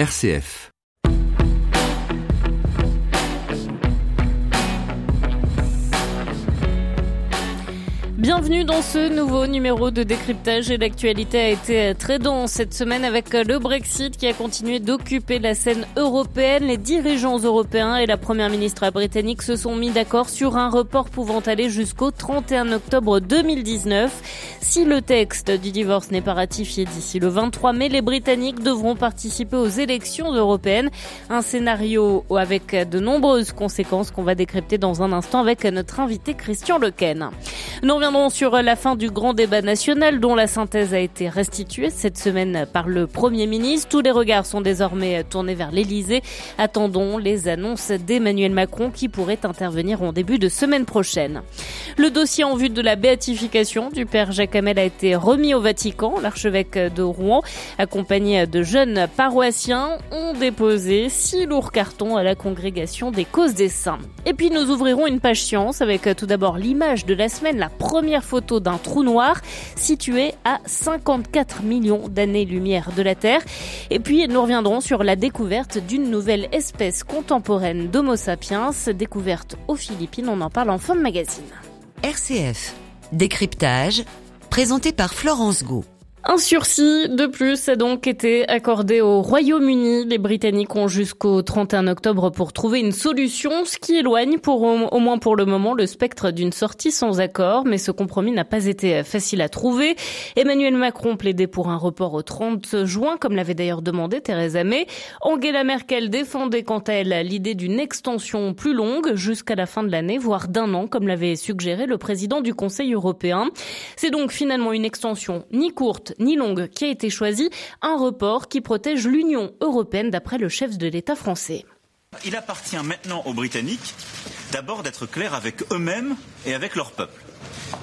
RCF. Bienvenue dans ce nouveau numéro de décryptage et l'actualité a été très dense cette semaine avec le Brexit qui a continué d'occuper la scène européenne. Les dirigeants européens et la première ministre britannique se sont mis d'accord sur un report pouvant aller jusqu'au 31 octobre 2019. Si le texte du divorce n'est pas ratifié d'ici le 23 mai, les Britanniques devront participer aux élections européennes. Un scénario avec de nombreuses conséquences qu'on va décrypter dans un instant avec notre invité Christian Lequen. Reviendrons sur la fin du grand débat national dont la synthèse a été restituée cette semaine par le Premier ministre. Tous les regards sont désormais tournés vers l'Elysée. Attendons les annonces d'Emmanuel Macron qui pourrait intervenir en début de semaine prochaine. Le dossier en vue de la béatification du père Jacques Hamel a été remis au Vatican. L'archevêque de Rouen, accompagné de jeunes paroissiens, ont déposé six lourds cartons à la congrégation des causes des saints. Et puis nous ouvrirons une page science avec tout d'abord l'image de la semaine, la première photo d'un trou noir situé à 54 millions d'années-lumière de la Terre. Et puis nous reviendrons sur la découverte d'une nouvelle espèce contemporaine d'Homo sapiens, découverte aux Philippines. On en parle en fin de magazine. RCF. Décryptage. Présenté par Florence Gau. Un sursis de plus a donc été accordé au Royaume-Uni. Les Britanniques ont jusqu'au 31 octobre pour trouver une solution, ce qui éloigne pour au moins pour le moment le spectre d'une sortie sans accord. Mais ce compromis n'a pas été facile à trouver. Emmanuel Macron plaidait pour un report au 30 juin, comme l'avait d'ailleurs demandé Theresa May. Angela Merkel défendait quant à elle l'idée d'une extension plus longue jusqu'à la fin de l'année, voire d'un an, comme l'avait suggéré le président du Conseil européen. C'est donc finalement une extension ni courte ni longue qui a été choisie, un report qui protège l'Union européenne d'après le chef de l'État français. Il appartient maintenant aux Britanniques d'abord d'être clairs avec eux-mêmes et avec leur peuple.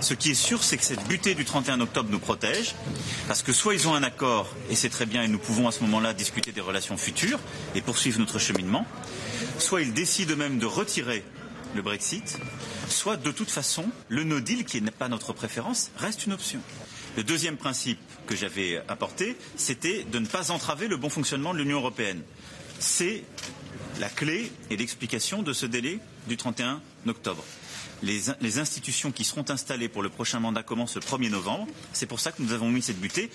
Ce qui est sûr, c'est que cette butée du 31 octobre nous protège, parce que soit ils ont un accord, et c'est très bien, et nous pouvons à ce moment-là discuter des relations futures et poursuivre notre cheminement, soit ils décident eux-mêmes de retirer le Brexit, soit de toute façon, le no deal, qui n'est pas notre préférence, reste une option. Le deuxième principe que j'avais apporté, c'était de ne pas entraver le bon fonctionnement de l'Union européenne. C'est la clé et l'explication de ce délai du 31 octobre. Les, institutions qui seront installées pour le prochain mandat commencent le 1er novembre. C'est pour ça que nous avons mis cette butée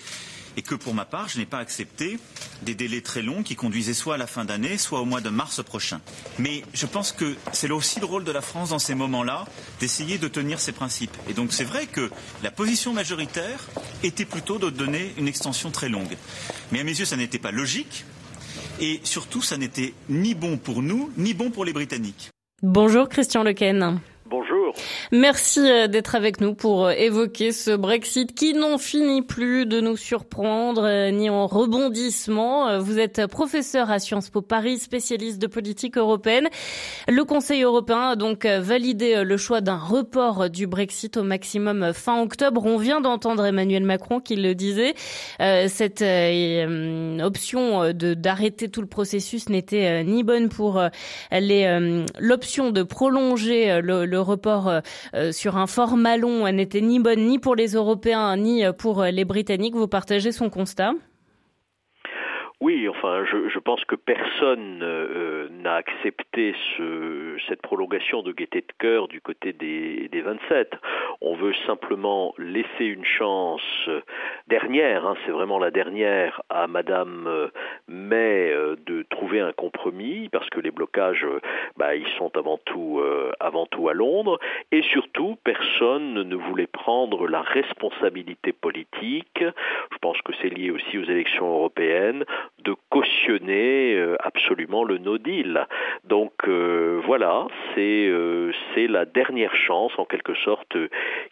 et que pour ma part, je n'ai pas accepté des délais très longs qui conduisaient soit à la fin d'année, soit au mois de mars prochain. Mais je pense que c'est aussi le rôle de la France dans ces moments-là d'essayer de tenir ses principes. Et donc c'est vrai que la position majoritaire était plutôt de donner une extension très longue. Mais à mes yeux, ça n'était pas logique. Et surtout, ça n'était ni bon pour nous, ni bon pour les Britanniques. Bonjour Christian Lequen. Merci euh, d'être avec nous pour euh, évoquer ce Brexit qui n'en finit plus de nous surprendre euh, ni en rebondissement. Vous êtes professeur à Sciences Po Paris, spécialiste de politique européenne. Le Conseil européen a donc validé le choix d'un report du Brexit au maximum fin octobre. On vient d'entendre Emmanuel Macron qui le disait. Cette option d'arrêter tout le processus n'était ni bonne pour l'option de prolonger le report euh, euh, sur un format long n'était ni bonne ni pour les Européens ni euh, pour les Britanniques. Vous partagez son constat? Oui, enfin, je, pense que personne euh, n'a accepté ce, cette prolongation de gaieté de cœur du côté des, des 27. On veut simplement laisser une chance dernière, hein, c'est vraiment la dernière, à Madame May de trouver un compromis, parce que les blocages, bah, ils sont euh, avant tout à Londres, et surtout, personne ne voulait prendre la responsabilité politique. Je pense que c'est lié aussi aux élections européennes de cautionner euh, absolument le no deal. Donc euh, voilà, c'est euh, la dernière chance en quelque sorte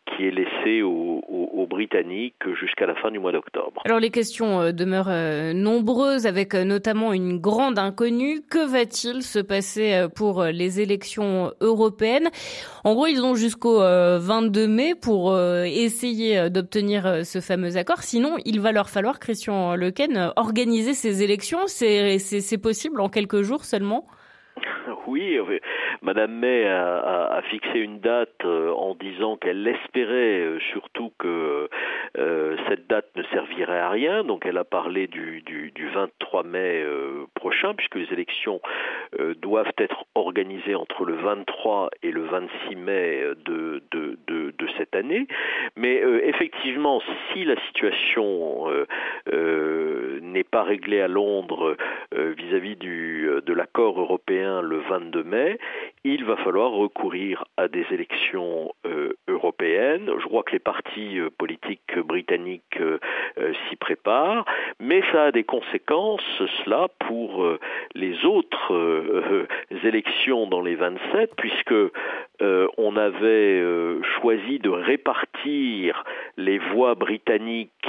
qui est laissée aux, Britanniques jusqu'à la fin du mois d'octobre. Alors les questions demeurent nombreuses avec notamment une grande inconnue. Que va-t-il se passer pour les élections européennes? En gros, ils ont jusqu'au 22 mai pour essayer d'obtenir ce fameux accord. Sinon, il va leur falloir, Christian Lequen, organiser ces élections, c'est possible en quelques jours seulement? Oui, Madame May a, fixé une date en disant qu'elle espérait surtout que cette date ne servirait à rien. Donc elle a parlé du, du, du 23 mai prochain, puisque les élections doivent être organisées entre le 23 et le 26 mai de, cette année. Mais effectivement, si la situation n'est pas réglée à Londres vis-à-vis du de l'accord européen le 22 mai, il va falloir recourir à des élections euh, européennes. Je crois que les partis euh, politiques britanniques euh, s'y préparent, mais ça a des conséquences, cela, pour les autres élections dans les 27, puisque on avait choisi de répartir les voix britanniques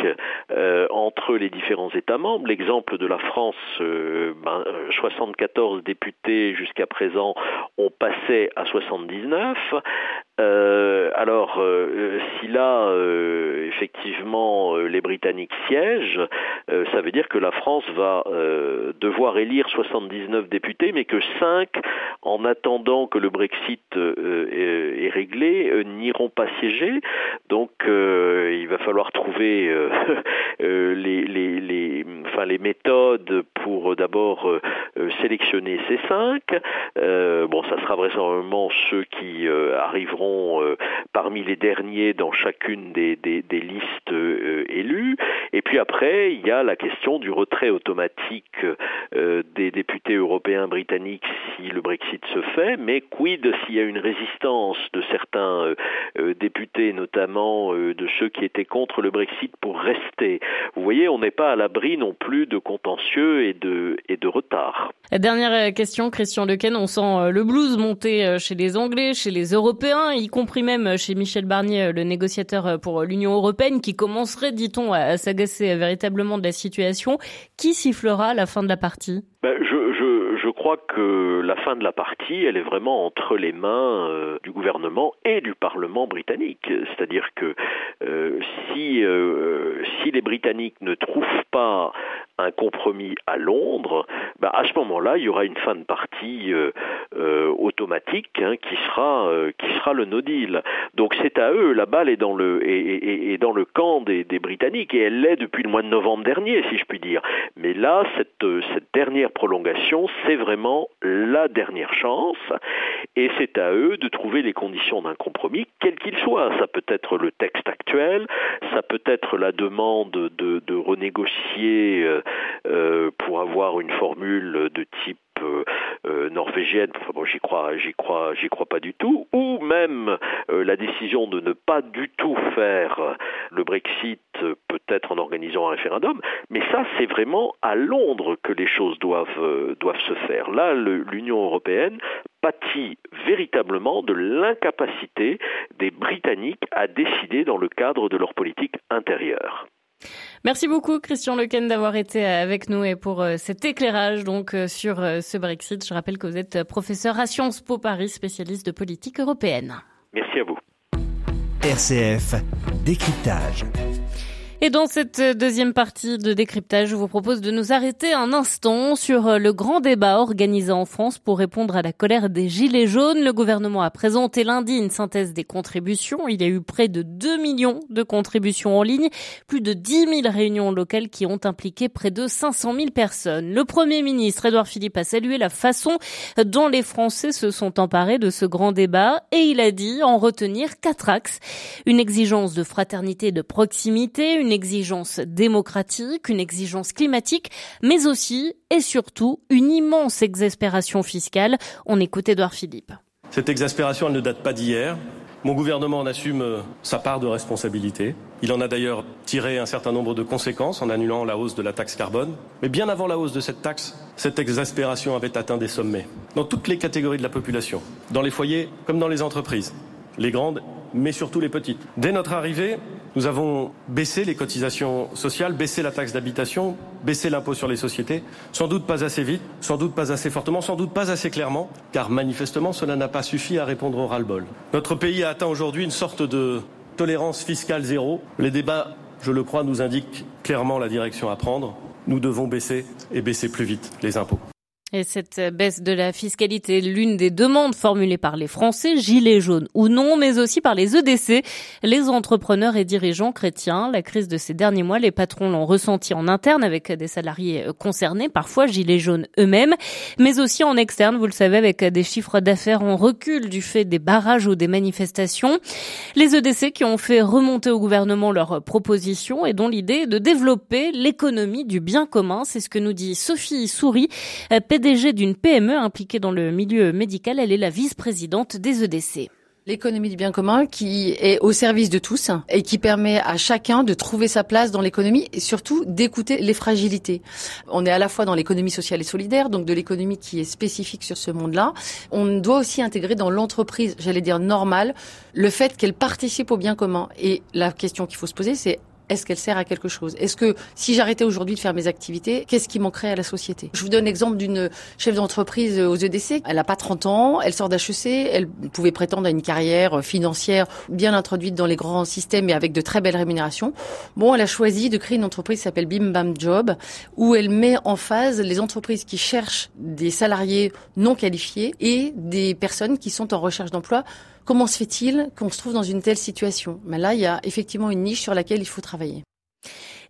entre les différents États membres. L'exemple de la France, ben, 74 députés jusqu'à présent ont passé à 79. Euh, alors, euh, si là, euh, effectivement, les Britanniques siègent, ça veut dire que la France va devoir élire 79 députés, mais que 5, en attendant que le Brexit est, réglé, n'iront pas siéger. Donc, il va falloir trouver les, enfin, les méthodes pour d'abord sélectionner ces 5. bon, ça sera vraisemblablement ceux qui arriveront euh, parmi les derniers dans chacune des, listes euh, élues. Et puis après, il y a la question du retrait automatique euh, des députés européens britanniques si le Brexit se fait, mais quid s'il y a une résistance de certains députés, notamment de ceux qui étaient contre le Brexit pour rester? Vous voyez, on n'est pas à l'abri non plus de contentieux et de, et de retard. Dernière question, Christian Lequen, on sent le blues monter chez les Anglais, chez les Européens y compris même chez Michel Barnier, le négociateur pour l'Union européenne, qui commencerait, dit-on, à s'agacer véritablement de la situation. Qui sifflera la fin de la partie? Ben, je, je, je, crois que la fin de la partie, elle est vraiment entre les mains euh, du gouvernement et du Parlement britannique. C'est-à-dire que euh, si, euh, si les Britanniques ne trouvent pas un compromis à Londres, bah, à ce moment-là, il y aura une fin de partie automatique hein, qui sera euh, qui sera le no deal. Donc c'est à eux, la balle est dans le est, dans le camp des, Britanniques et elle l'est depuis le mois de novembre dernier, si je puis dire. Mais là, cette cette dernière prolongation, c'est vraiment la dernière chance et c'est à eux de trouver les conditions d'un compromis, quel qu'il soit. Ça peut être le texte actuel, ça peut être la demande de, renégocier euh, pour avoir une formule de type euh, euh, norvégienne, enfin bon, j'y crois, j'y crois, j'y crois pas du tout, ou même la décision de ne pas du tout faire le Brexit, peut-être en organisant un référendum, mais ça c'est vraiment à Londres que les choses doivent se faire. Là, l'Union européenne pâtit véritablement de l'incapacité des Britanniques à décider dans le cadre de leur politique intérieure. Merci beaucoup Christian Lequen d'avoir été avec nous et pour euh, cet éclairage donc euh, sur euh, ce Brexit. Je rappelle que vous êtes professeur à Sciences Po Paris, spécialiste de politique européenne. Merci à vous. RCF décryptage. Et dans cette deuxième partie de décryptage, je vous propose de nous arrêter un instant sur le grand débat organisé en France pour répondre à la colère des Gilets jaunes. Le gouvernement a présenté lundi une synthèse des contributions. Il y a eu près de 2 millions de contributions en ligne, plus de 10 000 réunions locales qui ont impliqué près de 500 000 personnes. Le Premier ministre Édouard Philippe a salué la façon dont les Français se sont emparés de ce grand débat et il a dit en retenir quatre axes. Une exigence de fraternité et de proximité, une exigence démocratique, une exigence climatique, mais aussi et surtout une immense exaspération fiscale. On écoute Edouard Philippe. Cette exaspération, elle ne date pas d'hier. Mon gouvernement en assume euh, sa part de responsabilité. Il en a d'ailleurs tiré un certain nombre de conséquences en annulant la hausse de la taxe carbone. Mais bien avant la hausse de cette taxe, cette exaspération avait atteint des sommets. Dans toutes les catégories de la population, dans les foyers comme dans les entreprises, les grandes mais surtout les petites. Dès notre arrivée, nous avons baissé les cotisations sociales, baissé la taxe d'habitation, baissé l'impôt sur les sociétés, sans doute pas assez vite, sans doute pas assez fortement, sans doute pas assez clairement, car manifestement cela n'a pas suffi à répondre au ras-le-bol. Notre pays a atteint aujourd'hui une sorte de tolérance fiscale zéro. Les débats, je le crois, nous indiquent clairement la direction à prendre. Nous devons baisser et baisser plus vite les impôts. Et cette baisse de la fiscalité est l'une des demandes formulées par les Français, gilets jaunes ou non, mais aussi par les EDC, les entrepreneurs et dirigeants chrétiens. La crise de ces derniers mois, les patrons l'ont ressenti en interne avec des salariés concernés, parfois gilets jaunes eux-mêmes, mais aussi en externe, vous le savez, avec des chiffres d'affaires en recul du fait des barrages ou des manifestations. Les EDC qui ont fait remonter au gouvernement leurs propositions et dont l'idée est de développer l'économie du bien commun. C'est ce que nous dit Sophie Souris, PDG d'une PME impliquée dans le milieu médical. Elle est la vice-présidente des EDC. L'économie du bien commun qui est au service de tous et qui permet à chacun de trouver sa place dans l'économie et surtout d'écouter les fragilités. On est à la fois dans l'économie sociale et solidaire, donc de l'économie qui est spécifique sur ce monde-là. On doit aussi intégrer dans l'entreprise, j'allais dire normale, le fait qu'elle participe au bien commun. Et la question qu'il faut se poser, c'est est-ce qu'elle sert à quelque chose? Est-ce que si j'arrêtais aujourd'hui de faire mes activités, qu'est-ce qui manquerait à la société? Je vous donne l'exemple d'une chef d'entreprise aux EDC. Elle n'a pas 30 ans, elle sort d'HEC, elle pouvait prétendre à une carrière financière bien introduite dans les grands systèmes et avec de très belles rémunérations. Bon, elle a choisi de créer une entreprise qui s'appelle Bim Bam Job, où elle met en phase les entreprises qui cherchent des salariés non qualifiés et des personnes qui sont en recherche d'emploi Comment se fait-il qu'on se trouve dans une telle situation? Mais là, il y a effectivement une niche sur laquelle il faut travailler.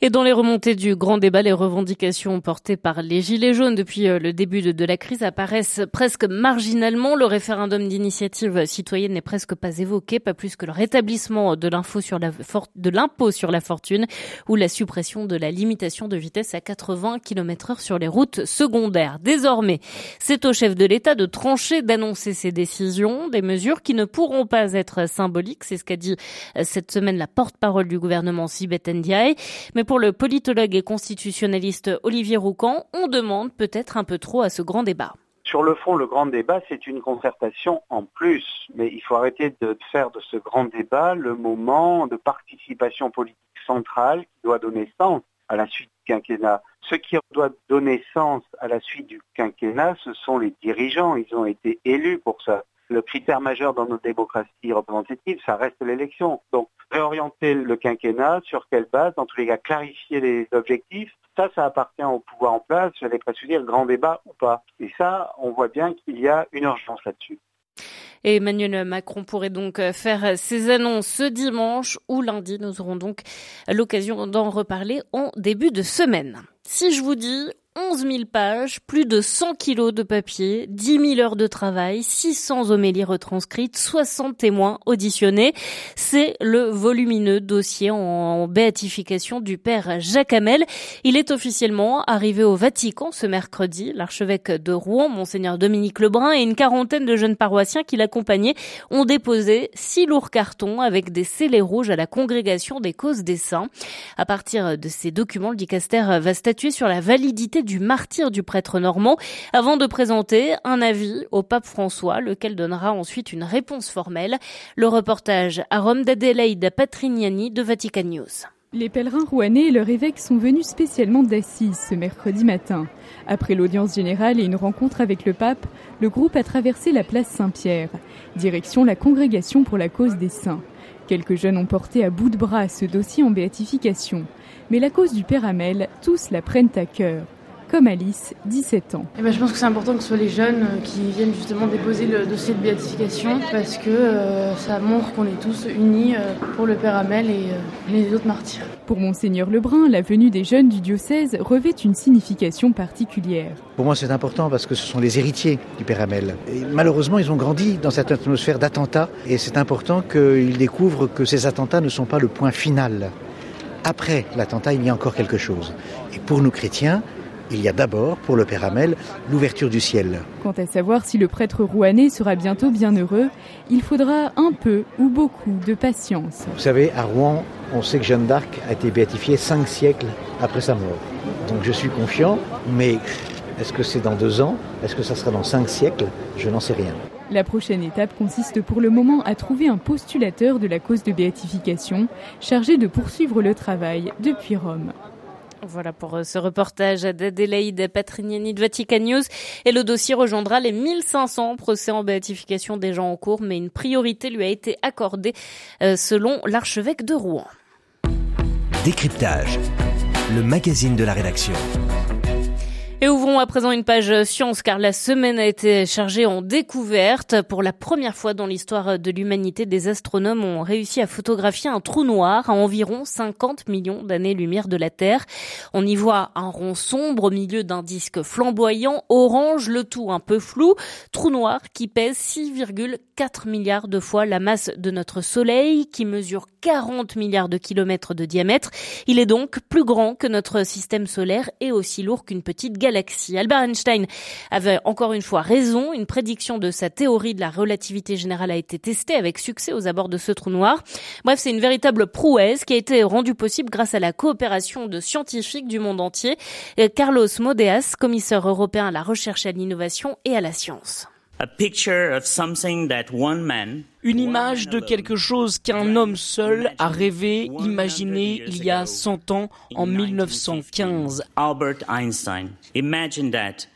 Et dans les remontées du grand débat, les revendications portées par les Gilets jaunes depuis euh, le début de, la crise apparaissent presque marginalement. Le référendum d'initiative citoyenne n'est presque pas évoqué, pas plus que le rétablissement de l'info sur l'impôt sur la fortune ou la suppression de la limitation de vitesse à 80 km heure sur les routes secondaires. Désormais, c'est au chef de l'État de trancher, d'annoncer ses décisions, des mesures qui ne pourront pas être symboliques. C'est ce qu'a dit euh, cette semaine la porte-parole du gouvernement Sibeth Ndiaye. Mais le politologue et constitutionnaliste Olivier Roucan, on demande peut-être un peu trop à ce grand débat. Sur le fond, le grand débat, c'est une concertation en plus. Mais il faut arrêter de faire de ce grand débat le moment de participation politique centrale qui doit donner sens à la suite du quinquennat. Ce qui doit donner sens à la suite du quinquennat, ce sont les dirigeants. Ils ont été élus pour ça le critère majeur dans nos démocraties représentatives, ça reste l'élection. Donc, réorienter le quinquennat, sur quelle base, dans tous les cas, clarifier les objectifs, ça, ça appartient au pouvoir en place, j'allais presque dire grand débat ou pas. Et ça, on voit bien qu'il y a une urgence là-dessus. Emmanuel Macron pourrait donc faire ses annonces ce dimanche ou lundi. Nous aurons donc l'occasion d'en reparler en début de semaine. Si je vous dis 11 000 pages, plus de 100 kilos de papier, 10 000 heures de travail, 600 homélies retranscrites, 60 témoins auditionnés. C'est le volumineux dossier en béatification du père Jacques Hamel. Il est officiellement arrivé au Vatican ce mercredi. L'archevêque de Rouen, monseigneur Dominique Lebrun et une quarantaine de jeunes paroissiens qui l'accompagnaient ont déposé six lourds cartons avec des scellés rouges à la congrégation des causes des saints. À partir de ces documents, le dicaster va statuer sur la validité du martyr du prêtre normand avant de présenter un avis au pape François, lequel donnera ensuite une réponse formelle. Le reportage à Rome d'Adelaide Patrignani de Vatican News. Les pèlerins rouennais et leur évêque sont venus spécialement d'Assise ce mercredi matin. Après l'audience générale et une rencontre avec le pape, le groupe a traversé la place Saint-Pierre, direction la congrégation pour la cause des saints. Quelques jeunes ont porté à bout de bras ce dossier en béatification. Mais la cause du Père Amel, tous la prennent à cœur comme Alice, 17 ans. Eh ben, je pense que c'est important que ce soit les jeunes euh, qui viennent justement déposer le dossier de béatification parce que euh, ça montre qu'on est tous unis euh, pour le Père Amel et les autres martyrs. Pour Monseigneur Lebrun, la venue des jeunes du diocèse revêt une signification particulière. Pour moi, c'est important parce que ce sont les héritiers du Père Amel. Et malheureusement, ils ont grandi dans cette atmosphère d'attentats et c'est important qu'ils découvrent que ces attentats ne sont pas le point final. Après l'attentat, il y a encore quelque chose. Et pour nous chrétiens, il y a d'abord, pour le Père Amel, l'ouverture du ciel. Quant à savoir si le prêtre rouanais sera bientôt bien heureux, il faudra un peu ou beaucoup de patience. Vous savez, à Rouen, on sait que Jeanne d'Arc a été béatifiée cinq siècles après sa mort. Donc je suis confiant, mais est-ce que c'est dans deux ans? Est-ce que ça sera dans cinq siècles? Je n'en sais rien. La prochaine étape consiste pour le moment à trouver un postulateur de la cause de béatification chargé de poursuivre le travail depuis Rome. Voilà pour euh, ce reportage d'Adélaïde Patrignani de Vatican News. Et le dossier rejoindra les 1500 procès en béatification des gens en cours, mais une priorité lui a été accordée euh, selon l'archevêque de Rouen. Décryptage, le magazine de la rédaction. Et ouvrons à présent une page science car la semaine a été chargée en découverte. Pour la première fois dans l'histoire de l'humanité, des astronomes ont réussi à photographier un trou noir à environ 50 millions d'années-lumière de la Terre. On y voit un rond sombre au milieu d'un disque flamboyant, orange, le tout un peu flou. Trou noir qui pèse 6,4 milliards de fois la masse de notre Soleil, qui mesure 40 milliards de kilomètres de diamètre. Il est donc plus grand que notre système solaire et aussi lourd qu'une petite galaxie Albert Einstein avait encore une fois raison. Une prédiction de sa théorie de la relativité générale a été testée avec succès aux abords de ce trou noir. Bref, c'est une véritable prouesse qui a été rendue possible grâce à la coopération de scientifiques du monde entier. Carlos Modeas, commissaire européen à la recherche à l'innovation et à la science. Une image de quelque chose qu'un homme seul a rêvé, imaginé il y a 100 ans, en 1915. Albert Einstein.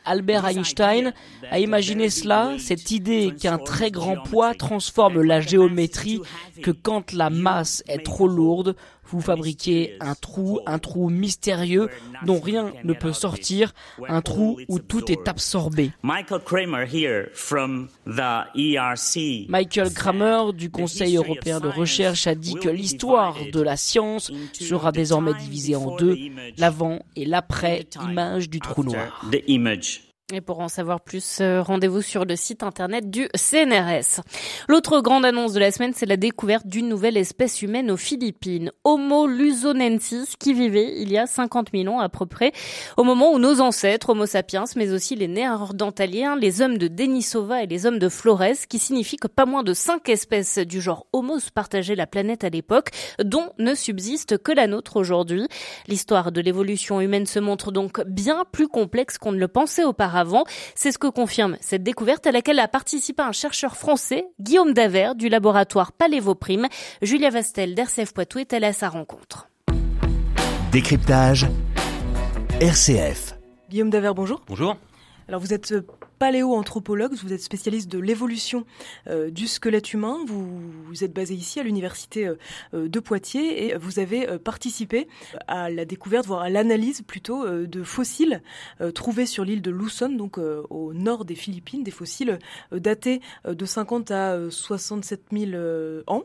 Albert Einstein a imaginé cela, cette idée qu'un très grand poids transforme la géométrie, que quand la masse est trop lourde, vous fabriquez un trou, un trou mystérieux dont rien ne peut sortir, un trou où tout est absorbé. Michael Kramer Michael Kramer du Conseil européen de recherche a dit que l'histoire de la science sera désormais divisée en deux, l'avant et l'après image du trou noir. Et pour en savoir plus, euh, rendez-vous sur le site internet du CNRS. L'autre grande annonce de la semaine, c'est la découverte d'une nouvelle espèce humaine aux Philippines, Homo luzonensis, qui vivait il y a 50 000 ans à peu près, au moment où nos ancêtres, Homo sapiens, mais aussi les néandertaliens, les hommes de Denisova et les hommes de Flores, qui signifient que pas moins de cinq espèces du genre Homo partageaient la planète à l'époque, dont ne subsiste que la nôtre aujourd'hui. L'histoire de l'évolution humaine se montre donc bien plus complexe qu'on ne le pensait auparavant avant. C'est ce que confirme cette découverte à laquelle a participé un chercheur français, Guillaume Daver, du laboratoire Palévoprime. Julia Vastel d'RCF Poitou est allée à sa rencontre. Décryptage RCF. Guillaume Daver, bonjour. Bonjour. Alors vous êtes euh, paléoanthropologue, vous êtes spécialiste de l'évolution euh, du squelette humain, vous, êtes basé ici à l'université euh, de Poitiers et vous avez participé à la découverte, voire à l'analyse plutôt de fossiles trouvés sur l'île de Luzon, donc au nord des Philippines, des fossiles datés de 50 à 67 000 ans.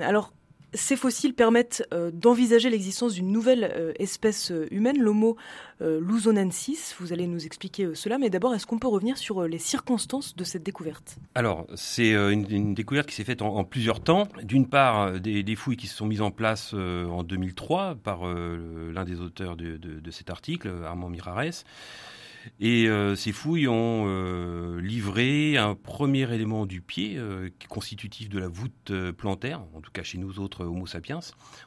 Alors ces fossiles permettent euh, d'envisager l'existence d'une nouvelle euh, espèce euh, humaine, l'Homo luzonensis. Vous allez nous expliquer cela, mais d'abord, est-ce qu'on peut revenir sur les circonstances de cette découverte? Alors, c'est une, découverte qui s'est faite en, plusieurs temps. D'une part, des, fouilles qui se sont mises en place en 2003 par l'un des auteurs de, de, cet article, Armand Mirares. Et euh, ces fouilles ont euh, livré un premier élément du pied, euh, constitutif de la voûte plantaire, en tout cas chez nous autres Homo sapiens,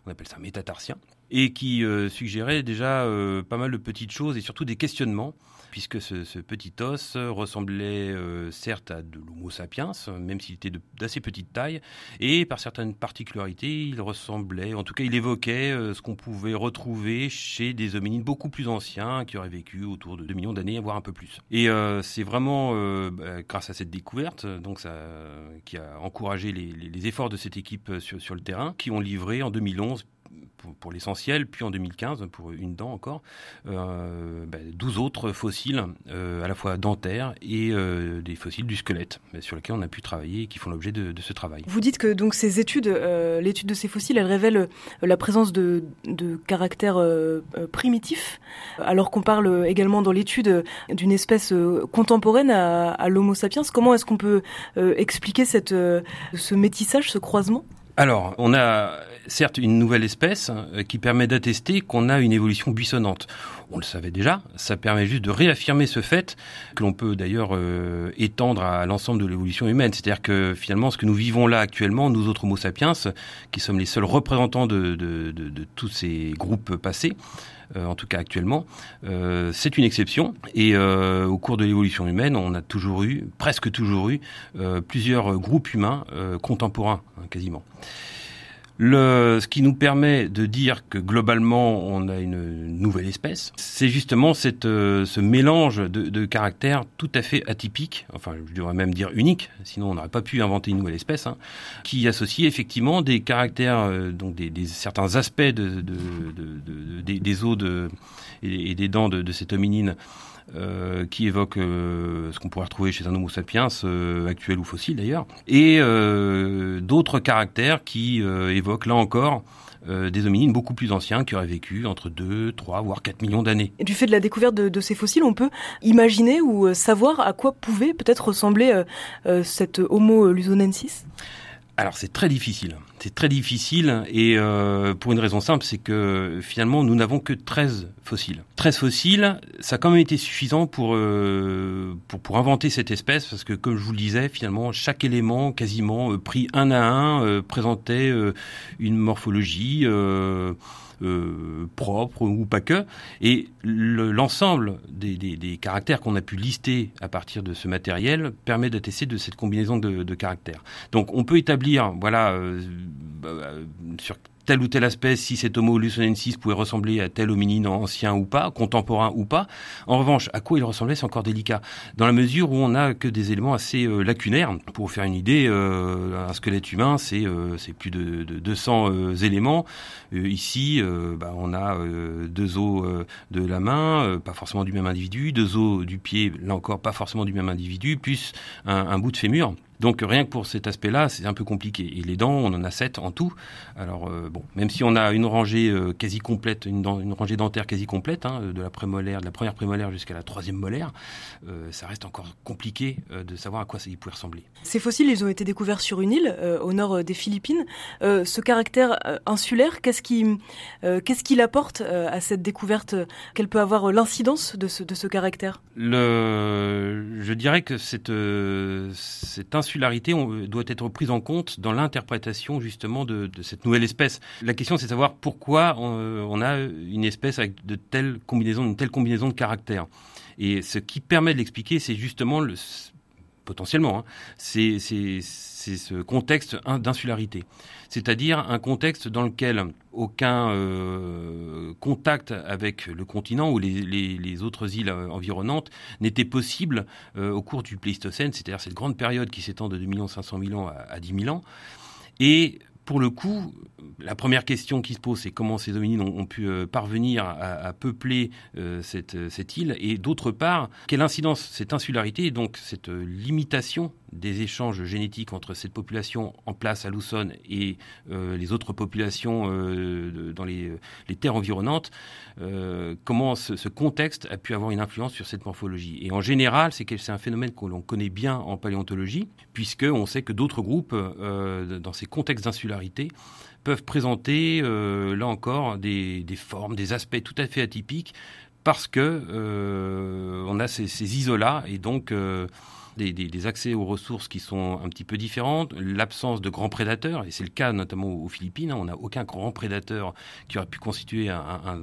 on appelle ça métatarsien, et qui suggérait déjà pas mal de petites choses et surtout des questionnements puisque ce, petit os ressemblait euh, certes à de l'Homo sapiens, même s'il était d'assez petite taille, et par certaines particularités, il ressemblait, en tout cas, il évoquait euh, ce qu'on pouvait retrouver chez des hominines beaucoup plus anciens qui auraient vécu autour de 2 millions d'années, voire un peu plus. Et euh, c'est vraiment bah, grâce à cette découverte, donc qui a encouragé les, efforts de cette équipe sur le terrain, qui ont livré en 2011 pour, l'essentiel, puis en 2015, pour une dent encore, euh, 12 ben, autres fossiles, euh, à la fois dentaires et euh, des fossiles du squelette, sur lesquels on a pu travailler et qui font l'objet de, ce travail. Vous dites que donc ces études, euh, l'étude de ces fossiles, elle révèle la présence de, de caractères primitifs, alors qu'on parle également dans l'étude d'une espèce contemporaine à, à l'Homo sapiens. Comment est-ce qu'on peut expliquer cette, ce métissage, ce croisement? Alors, on a certes une nouvelle espèce euh, qui permet d'attester qu'on a une évolution buissonnante. On le savait déjà, ça permet juste de réaffirmer ce fait que l'on peut d'ailleurs euh, étendre à l'ensemble de l'évolution humaine. C'est-à-dire que finalement, ce que nous vivons là actuellement, nous autres Homo sapiens, qui sommes les seuls représentants de, tous ces groupes passés, euh, en tout cas actuellement, c'est une exception. Et au cours de l'évolution humaine, on a toujours eu, presque toujours eu, plusieurs groupes humains contemporains, hein, quasiment. Le, ce qui nous permet de dire que globalement on a une nouvelle espèce, c'est justement cette, euh, ce mélange de, de, caractères tout à fait atypiques, enfin je devrais même dire unique, sinon on n'aurait pas pu inventer une nouvelle espèce, hein, qui associe effectivement des caractères, euh, donc des, des, certains aspects de, des, des, os de, et, des dents de, cette hominine qui évoque ce qu'on pourrait retrouver chez un Homo sapiens actuel ou fossile d'ailleurs, et d'autres caractères qui évoquent là encore euh, des hominines beaucoup plus anciens qui auraient vécu entre 2, 3, voire 4 millions d'années. Du fait de la découverte de, ces fossiles, on peut imaginer ou euh, savoir à quoi pouvait peut-être ressembler euh, cet Homo luzonensis? Alors c'est très difficile. C'est très difficile et euh, pour une raison simple, c'est que finalement nous n'avons que 13 fossiles. 13 fossiles, ça a quand même été suffisant pour, euh, pour, pour, inventer cette espèce parce que comme je vous le disais, finalement chaque élément quasiment euh, pris un à un présentait une morphologie euh, propre ou pas que. Et l'ensemble des, caractères qu'on a pu lister à partir de ce matériel permet d'attester de cette combinaison de, caractères. Donc on peut établir, voilà, euh, bah, sur telle ou telle espèce, si cet Homo luzonensis pouvait ressembler à tel hominine ancien ou pas, contemporain ou pas. En revanche, à quoi il ressemblait, c'est encore délicat. Dans la mesure où on n'a que des éléments assez euh, lacunaires. Pour vous faire une idée, euh, un squelette humain, c'est euh, plus de, de 200 éléments. ici, bah, on a deux os de la main, pas forcément du même individu, deux os du pied, là encore, pas forcément du même individu, plus un bout de fémur. Donc rien que pour cet aspect-là, c'est un peu compliqué. Et les dents, on en a sept en tout. Alors euh, bon, même si on a une rangée euh, quasi complète, une, une, rangée dentaire quasi complète, hein, de la prémolaire, de la première prémolaire jusqu'à la troisième molaire, euh, ça reste encore compliqué de savoir à quoi ça y pourrait ressembler. Ces fossiles, ils ont été découverts sur une île au nord des Philippines. ce caractère insulaire, qu'est-ce qui, qu'est-ce qu'il apporte à cette découverte Quelle peut avoir l'incidence de ce, de ce caractère? Le, je dirais que cette, cette insularité doit être prise en compte dans l'interprétation justement de, cette nouvelle espèce. La question, c'est de savoir pourquoi on, a une espèce avec de telles combinaisons, une telle combinaison de caractères. Et ce qui permet de l'expliquer, c'est justement le, potentiellement, hein, c'est ce contexte d'insularité. C'est-à-dire un contexte dans lequel aucun euh, contact avec le continent ou les, autres îles euh, environnantes n'était possible euh, au cours du Pléistocène, c'est-à-dire cette grande période qui s'étend de 2 500 000 ans à, à 10 000 ans. Et pour le coup, la première question qui se pose, c'est comment ces hominines ont, pu parvenir à, peupler cette, île, et d'autre part, quelle incidence cette insularité, donc cette limitation des échanges génétiques entre cette population en place à Luzon et euh, les autres populations euh, dans les, terres environnantes, euh, comment ce, contexte a pu avoir une influence sur cette morphologie. Et en général, c'est un phénomène que l'on connaît bien en paléontologie, puisqu'on sait que d'autres groupes, dans ces contextes d'insularité, peuvent présenter, là encore, des, formes, des aspects tout à fait atypiques, parce que on a ces, ces isolats et donc des, accès aux ressources qui sont un petit peu différentes, l'absence de grands prédateurs, et c'est le cas notamment aux Philippines, hein, on n'a aucun grand prédateur qui aurait pu constituer un,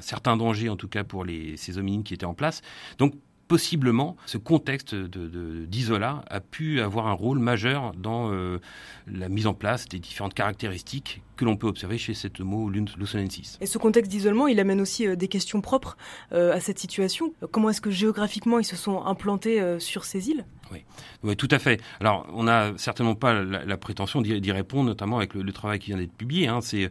certain danger, en tout cas pour les, ces hominines qui étaient en place. Donc possiblement, ce contexte d'isola a pu avoir un rôle majeur dans euh, la mise en place des différentes caractéristiques que l'on peut observer chez cet Homo luzonensis. Et ce contexte d'isolement, il amène aussi euh, des questions propres euh, à cette situation. Comment est-ce que géographiquement ils se sont implantés sur ces îles? Oui. tout à fait. Alors, on n'a certainement pas la, prétention d'y répondre, notamment avec le, travail qui vient d'être publié. Hein. C'est,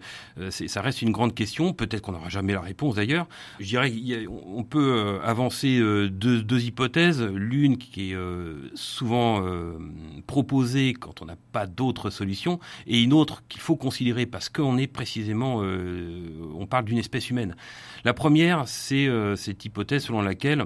ça reste une grande question. Peut-être qu'on n'aura jamais la réponse d'ailleurs. Je dirais qu'on peut avancer deux, deux hypothèses. L'une qui est euh, souvent euh, proposée quand on n'a pas d'autres solutions, et une autre qu'il faut considérer parce qu'on est précisément, euh, on parle d'une espèce humaine. La première, c'est cette hypothèse selon laquelle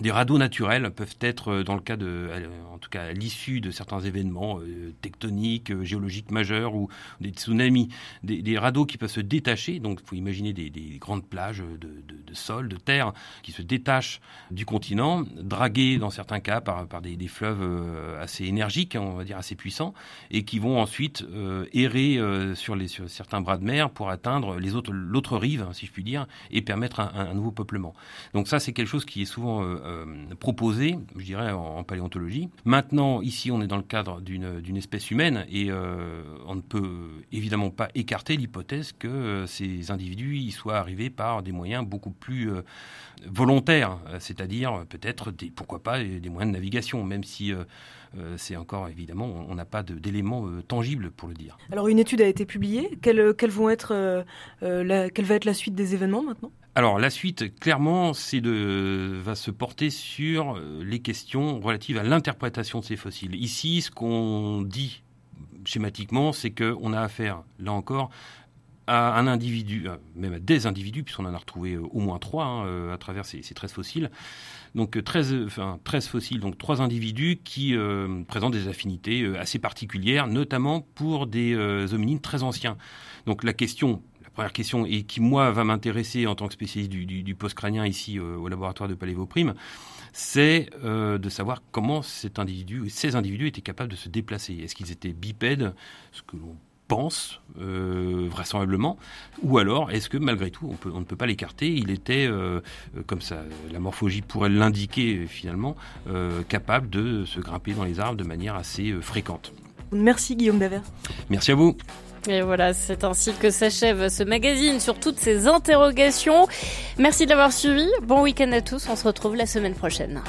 des radeaux naturels peuvent être, euh, dans le cas de, euh, en tout cas à l'issue de certains événements euh, tectoniques, géologiques majeurs ou des tsunamis, des, radeaux qui peuvent se détacher. Donc, il faut imaginer des, grandes plages de, sol, de terre, qui se détachent du continent, dragués dans certains cas par, des, fleuves assez énergiques, on va dire assez puissants, et qui vont ensuite errer sur, certains bras de mer pour atteindre l'autre rive, si je puis dire, et permettre un nouveau peuplement. Donc ça, c'est quelque chose qui est souvent euh, proposé, je dirais, en, paléontologie. Maintenant, ici, on est dans le cadre d'une espèce humaine et euh, on ne peut évidemment pas écarter l'hypothèse que euh, ces individus y soient arrivés par des moyens beaucoup plus volontaires, c'est-à-dire peut-être, pourquoi pas, des moyens de navigation, même si c'est encore évidemment, on n'a pas d'éléments tangibles pour le dire. Alors une étude a été publiée. Vont être, quelle va être la suite des événements maintenant? Alors la suite, clairement, va se porter sur les questions relatives à l'interprétation de ces fossiles. Ici, ce qu'on dit schématiquement, c'est qu'on a affaire, là encore, à un individu, euh, même à des individus, puisqu'on en a retrouvé euh, au moins trois hein, à travers ces, ces 13 fossiles. Donc 13, enfin, 13 fossiles, donc trois individus qui présentent des affinités assez particulières, notamment pour des hominines très anciens. Donc la question première question, et qui, moi, va m'intéresser en tant que spécialiste du, du, post-crânien ici au laboratoire de Palévoprime, c'est euh, de savoir comment cet individu, ces individus étaient capables de se déplacer. Est-ce qu'ils étaient bipèdes, ce que l'on pense euh, vraisemblablement, ou alors est-ce que malgré tout on, peut, on ne peut pas l'écarter, il était, euh, comme ça, la morphologie pourrait l'indiquer finalement, capable de se grimper dans les arbres de manière assez fréquente. Merci Guillaume Davert. Merci à vous. Et voilà, c'est ainsi que s'achève ce magazine sur toutes ces interrogations. Merci de l'avoir suivi. Bon week-end à tous. On se retrouve la semaine prochaine.